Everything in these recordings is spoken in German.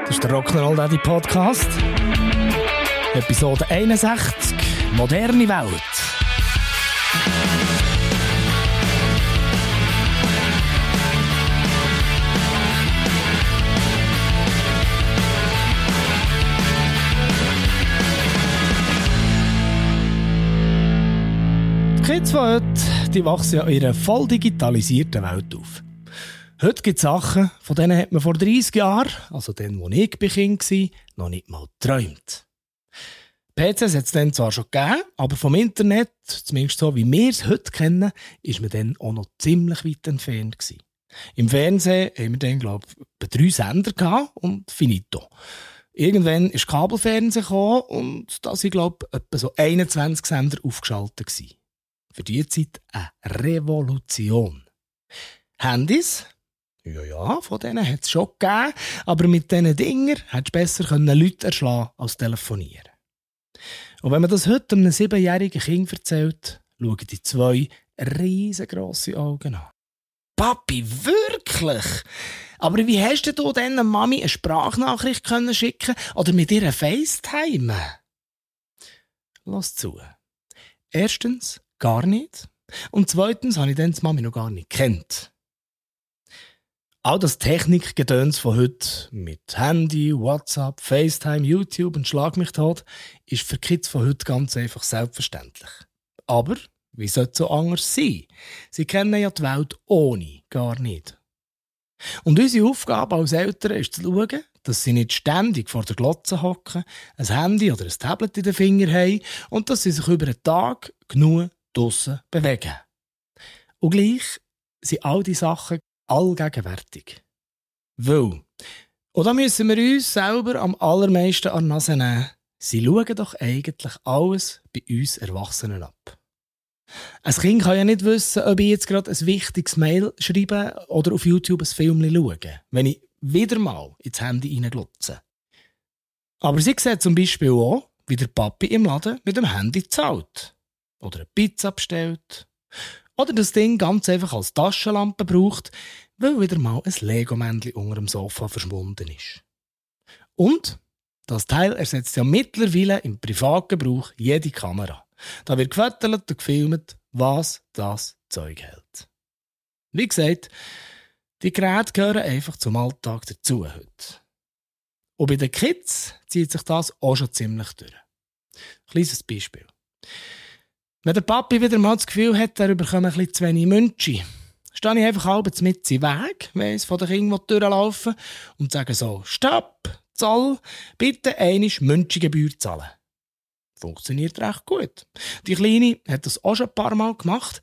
Das ist der Rock'n'Roll Daddy Podcast. Episode 61. Moderne Welt. Die Kids von heute, die wachsen ja in einer voll digitalisierten Welt auf. Heute gibt es Sachen, von denen hat man vor 30 Jahren, also dann, wo ich Kind war, noch nicht mal geträumt. PCs hat es dann zwar schon gegeben, aber vom Internet, zumindest so wie wir es heute kennen, ist man dann auch noch ziemlich weit entfernt gewesen. Im Fernsehen haben wir dann, glaube ich, drei Sender und finito. Irgendwann ist Kabelfernsehen gekommen und da sind, glaube ich, etwa so 21 Sender aufgeschaltet gewesen. Für diese Zeit eine Revolution. Handys, ja, ja, von denen hat es schon gegeben, aber mit diesen Dinger hättest du besser Leute erschlagen als telefonieren. Und wenn man das heute einem siebenjährigen Kind erzählt, schauen die zwei riesengroße Augen an. Papi, wirklich? Aber wie hast du denn Mami eine Sprachnachricht können schicken oder mit ihr FaceTime? Lass zu. Erstens, gar nicht. Und zweitens habe ich dann die Mami noch gar nicht kennt. All das Technikgedöns von heute mit Handy, WhatsApp, FaceTime, YouTube und Schlag mich tot ist für Kids von heute ganz einfach selbstverständlich. Aber wie sollte es so anders sein? Sie kennen ja die Welt ohne gar nicht. Und unsere Aufgabe als Eltern ist zu schauen, dass sie nicht ständig vor der Glotze hocken, ein Handy oder ein Tablet in den Finger haben und dass sie sich über den Tag genug draussen bewegen. Und gleich sind all die Sachen allgegenwärtig. Weil, und da müssen wir uns selber am allermeisten an die Nase nehmen, sie schauen doch eigentlich alles bei uns Erwachsenen ab. Ein Kind kann ja nicht wissen, ob ich jetzt gerade ein wichtiges Mail schreibe oder auf YouTube ein Film schaue, wenn ich wieder mal ins Handy reinglotze. Aber sie sieht zum Beispiel auch, wie der Papi im Laden mit dem Handy zahlt. Oder eine Pizza bestellt. Oder das Ding ganz einfach als Taschenlampe braucht, weil wieder mal ein Lego-Männchen unter dem Sofa verschwunden ist. Und das Teil ersetzt ja mittlerweile im Privatgebrauch jede Kamera. Da wird gefüttert und gefilmt, was das Zeug hält. Wie gesagt, die Geräte gehören einfach zum Alltag dazu heute. Und bei den Kids zieht sich das auch schon ziemlich durch. Kleines Beispiel. Wenn der Papi wieder mal das Gefühl hat, er bekommt ein bisschen zu wenig Münchi, stehe ich einfach halb mit im Weg, wenn ich von den Kindern durchlaufen und sage so, Stopp, Zoll, bitte eine Münchigebühr zahlen. Funktioniert recht gut. Die Kleine hat das auch schon ein paar Mal gemacht,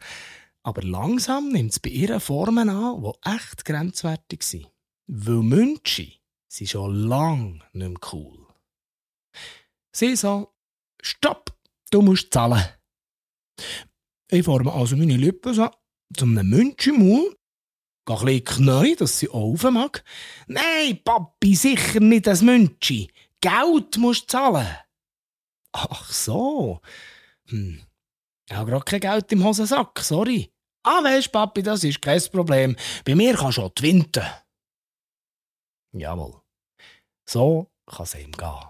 aber langsam nimmt es bei ihr Formen an, die echt grenzwertig sind. Weil Münchi sind schon lang nicht mehr cool. Sie so, Stopp, du musst zahlen. Ich forme also meine Lippen so zu einem Münch im gehe ein bisschen knäu, dass sie auch mag. Nein, Papi, sicher nicht das Münchi. Geld musst zahlen. Ach so. Hm. Ich habe gerade kein Geld im Hosensack, sorry. Ah, weisst, Papi, das ist kein Problem. Bei mir kannst du auch twinten. Jawohl. So kann es ihm gehen.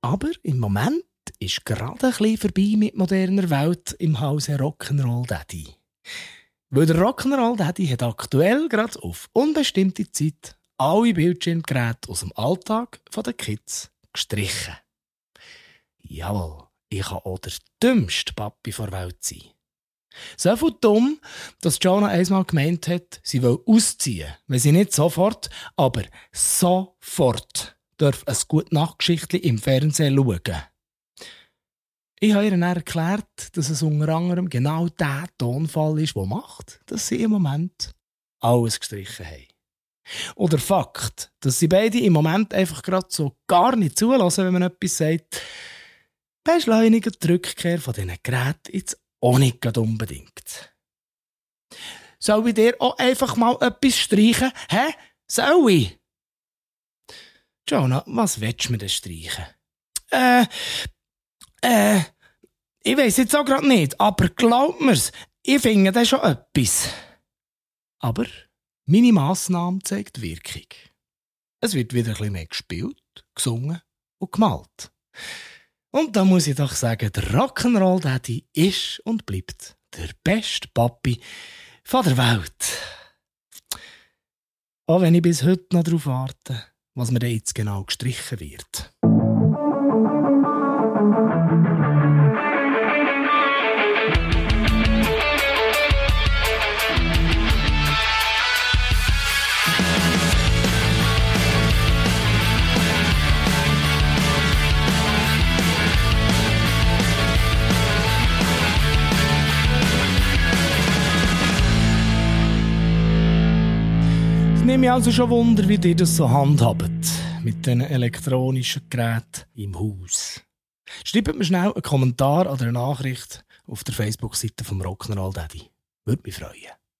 Aber im Moment ist gerade ein bisschen vorbei mit moderner Welt im Hause Rock'n'Roll Daddy. Weil der Rock'n'Roll Daddy hat aktuell gerade auf unbestimmte Zeit alle Bildschirmgeräte aus dem Alltag der Kids gestrichen. Jawohl, ich kann auch der dümmste Papi der Welt sein. So viel dumm, dass Jonah einmal gemeint hat, sie will ausziehen, wenn sie nicht sofort, aber sofort darf ein gute Nachtgeschichtli im Fernsehen schauen. Ich habe ihr dann erklärt, dass es unter anderem genau der Tonfall ist, der macht, dass sie im Moment alles gestrichen haben. Oder Fakt, dass sie beide im Moment einfach gerade so gar nicht zulassen, wenn man etwas sagt, beschleunigt die Rückkehr von diesen Geräten jetzt auch nicht unbedingt. Soll ich dir auch einfach mal etwas streichen? Hä? Soll ich? Jonah, was willst du mir denn streichen? Äh, äh, ich weiß jetzt auch gerade nicht, aber glaub mir's, ich finde das schon etwas. Aber Meine Massnahme zeigt Wirkung. Es wird wieder ein bisschen mehr gespielt, gesungen und gemalt. Und da muss ich doch sagen, der Rock'n'Roll Daddy ist und bleibt der beste Papi der Welt. Auch wenn ich bis heute noch darauf warte, was mir jetzt genau gestrichen wird. Mich also schon Wunder, wie ihr das so handhabt mit den elektronischen Geräten im Haus. Schreibt mir schnell einen Kommentar oder eine Nachricht auf der Facebook-Seite vom Rock'n'Roll Daddy. Würde mich freuen.